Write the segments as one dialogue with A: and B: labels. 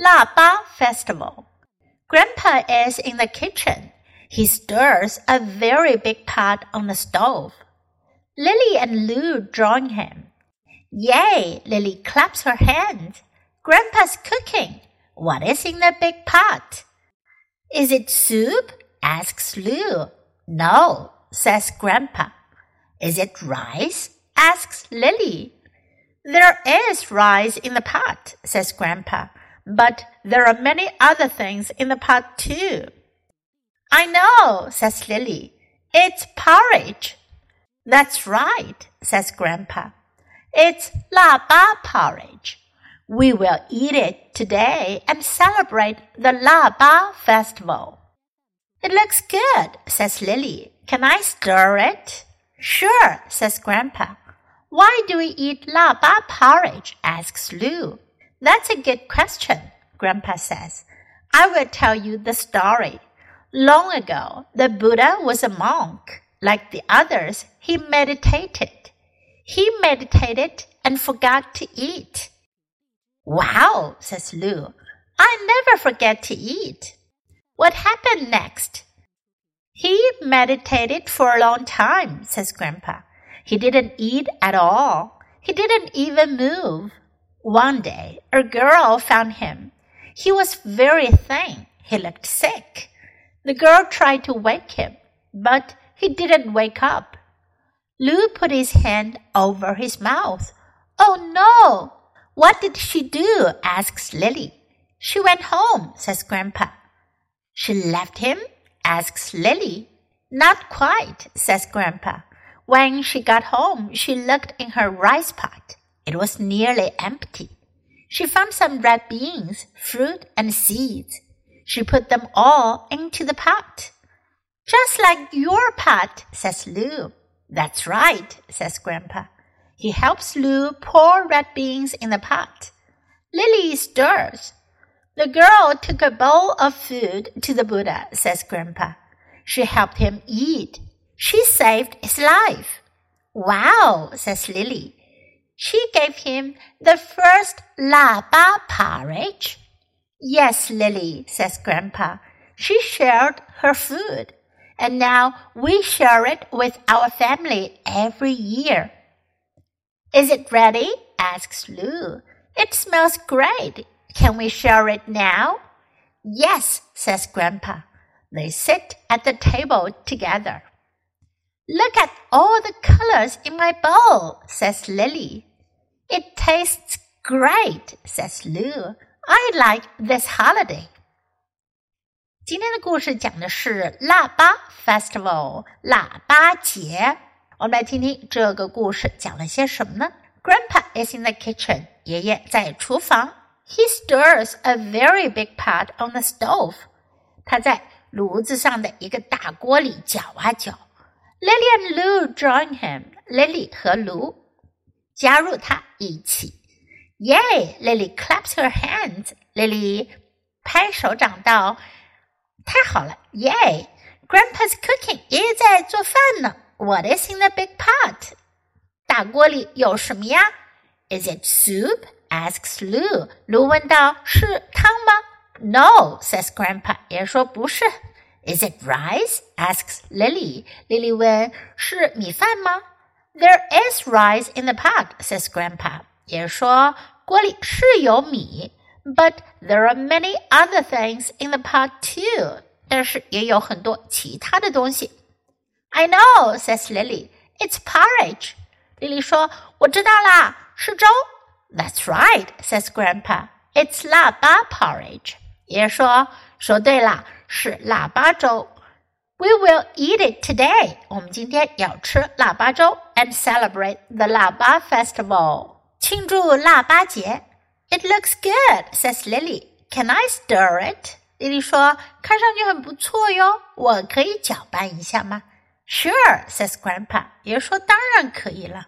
A: Laba Festival. Grandpa is in the kitchen. He stirs a very big pot on the stove. Lily and Lou join him. Yay! Lily claps her hands. Grandpa's cooking. What is in the big pot? Is it soup? asks Lou. No, says Grandpa. Is it rice? asks Lily. There is rice in the pot, says Grandpa, but there are many other things in the pot too. I know, says Lily. It's porridge. That's right, says Grandpa. It's laba porridge. We will eat it today and celebrate the laba festival. It looks good, says Lily. Can I stir it? Sure, says Grandpa. Why do we eat laba porridge? asks Lou. That's a good question, Grandpa says. I will tell you the story. Long ago, the Buddha was a monk. Like the others, he meditated. He meditated and forgot to eat. Wow, says Lou. I never forget to eat. What happened next? He meditated for a long time, says Grandpa. He didn't eat at all. He didn't even move. One day, a girl found him. He was very thin. He looked sick. The girl tried to wake him, but he didn't wake up. Lou put his hand over his mouth. Oh no! What did she do? asks Lily. She went home, says Grandpa. She left him? asks Lily. Not quite, says Grandpa. When she got home, she looked in her rice pot. It was nearly empty. She found some red beans, fruit, and seeds. She put them all into the pot. Just like your pot, says Lou. That's right, says Grandpa. He helps Lou pour red beans in the pot. Lily stirs. The girl took a bowl of food to the Buddha, says Grandpa. She helped him eat. She saved his life. Wow, says Lily. She gave him the first laba porridge. Yes, Lily, says Grandpa. She shared her food, and now we share it with our family every year. Is it ready? asks Lou. It smells great. Can we share it now? Yes, says Grandpa. They sit at the table together. Look at all the colors in my bowl, says Lily. It tastes great, says Lou. I like this holiday. 今天的故事讲的是腊八 Festival 腊八节。我们来听听这个故事讲了些什么呢？Grandpa is in the kitchen，爷爷在厨房。He stirs a very big pot on the stove，他在炉子上的一个大锅里搅啊搅。 Lily and Lou join him，Lily 和卢加入他一起。Yay！Lily claps her hands，Lily 拍手掌道：“太好了！”Yay！Grandpa's cooking，爷爷在做饭呢。what is in the big pot? 大锅里有什么呀？Is it soup? asks Lou. 卢问道：“是汤吗？”No, says Grandpa. 爷说不是。 Is it rice? asks Lily. Lily 问：“是米饭吗？”There is rice in the pot, says Grandpa. 爷说锅里是有米，but there are many other things in the pot too. 但是也有很多其他的东西。I know, says Lily. It's porridge. 莉莉说：“我知道啦，是粥。” That's right, says Grandpa. It's 腊八 porridge. 爷爷说：“说对了， 是腊八粥。” We will eat it today. 我们今天要吃腊八粥，and celebrate the 腊八 festival. 庆祝腊八节。It looks good, says Lily. Can I stir it? 莉莉说：“看上去很不错哟，我可以搅拌一下吗？” Sure, says Grandpa. 爷说当然可以了。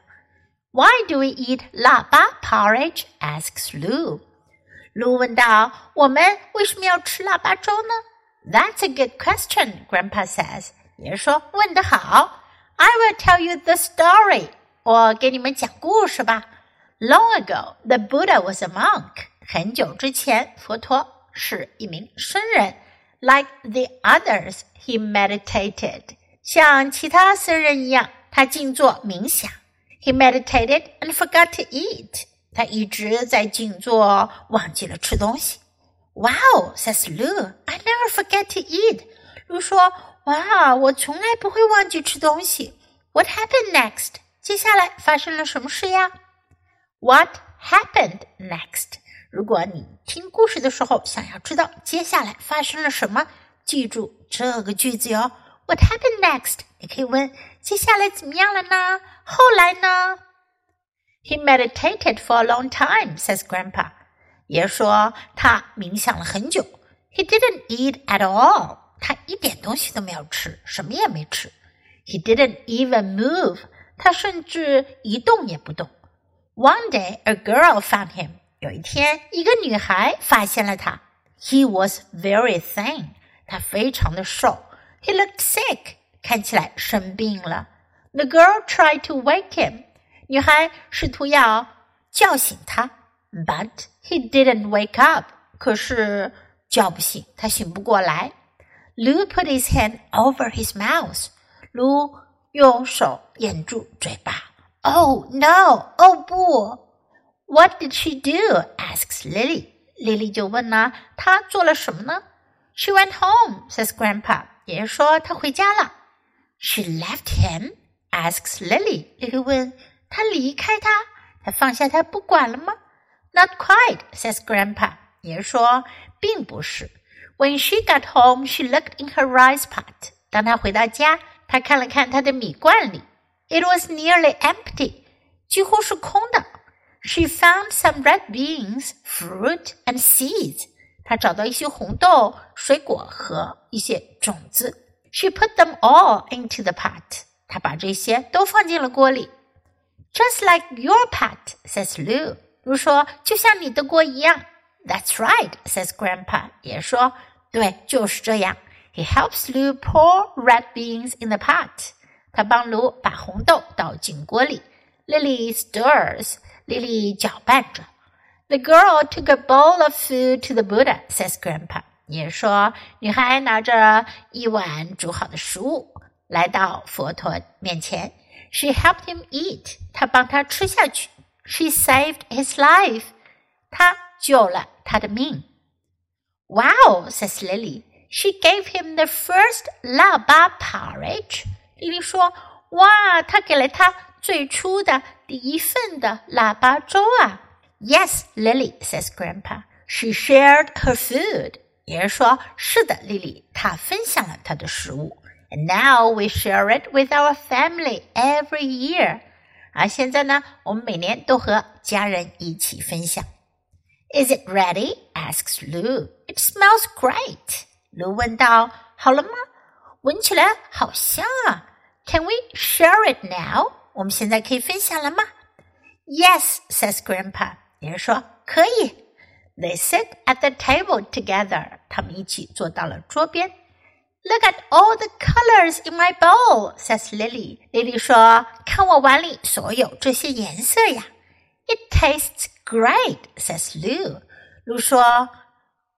A: Why do we eat 腊八 porridge? asks Lou. 卢问道：“我们为什么要吃腊八粥呢 ？”That's a good question, Grandpa says. 爷说：“问得好。I will tell you the story. 我给你们讲故事吧。Long ago, the Buddha was a monk. 很久之前，佛陀是一名僧人。Like the others, he meditated. 像其他僧人一样，他静坐冥想。He meditated and forgot to eat. 他一直在静坐，忘记了吃东西。 Wow, says Lou. I never forget to eat. Lou 说，哇，我从来不会忘记吃东西。What happened next？接下来发生了什么事呀？What happened next？如果你听故事的时候想要知道接下来发生了什么，记住这个句子哟。What happened next？你可以问接下来怎么样了呢？后来呢？He meditated for a long time, says Grandpa. 爷说他冥想了很久。He didn't eat at all. 他一点东西都没有吃，什么也没吃。He didn't even move. 他甚至一动也不动。One day, a girl found him. 有一天，一个女孩发现了他。He was very thin. 他非常的瘦。He looked sick. 看起来生病了。The girl tried to wake him. 女孩试图要叫醒他 ，but he didn't wake up. 可是叫不醒，他醒不过来。Lou put his hand over his mouth. 卢用手掩住嘴巴。Oh no! 哦不！what did she do? asks Lily. Lily 就问呢，她做了什么呢？She went home, says Grandpa. 爷爷说她回家了。She left him? asks Lily. Lily 问，她离开他，她放下他不管了吗 ？Not quite, says Grandpa. 爷爷说，并不是。When she got home, she looked in her rice pot. 当她回到家，她看了看她的米罐里，It was nearly empty. 几乎是空的。she found some red beans, fruit, and seeds. 她找到一些红豆、水果和一些种子。She put them all into the pot. 她把这些都放进了锅里。Just like your pot, says Lou. 如说，就像你的锅一样。That's right, says Grandpa. 也说，对，就是这样。He helps Lou pour red beans in the pot. 他帮卢把红豆倒进锅里。Lily stirs. 莉莉搅拌着。The girl took a bowl of food to the Buddha, says Grandpa. 也说，女孩拿着一碗煮好的食物来到佛陀面前。She helped him eat. 她帮他吃下去。She saved his life. 她救了他的命。Wow, says Lily. She gave him the first laba porridge. 莉莉说：“哇，她给了他最初的第一份的腊八粥啊？Yes, Lily says Grandpa. She shared her food. 爷爷说：“是的，莉莉，她分享了她的食物。” And now we share it with our family every year. 而现在呢，我们每年都和家人一起分享。Is it ready? asks Lou. It smells great. 卢问道：“好了吗？闻起来好香啊！Can we share it now?” 我们现在可以分享了吗？Yes, says Grandpa. 爷爷说可以。They sit at the table together. 他们一起坐到了桌边。 Look at all the colors in my bowl," says Lily. Lily 说：“看我碗里所有这些颜色呀。” It tastes great," says Lou. Lou 说：“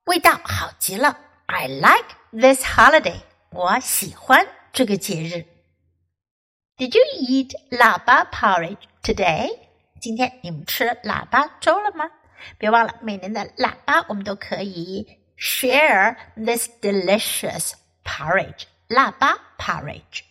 A: 味道好极了。” I like this holiday. 我喜欢这个节日。Did you eat 腊八 porridge today? 今天你们吃腊八粥了吗？别忘了，每年的腊八我们都可以 share this delicious porridge 腊八 porridge。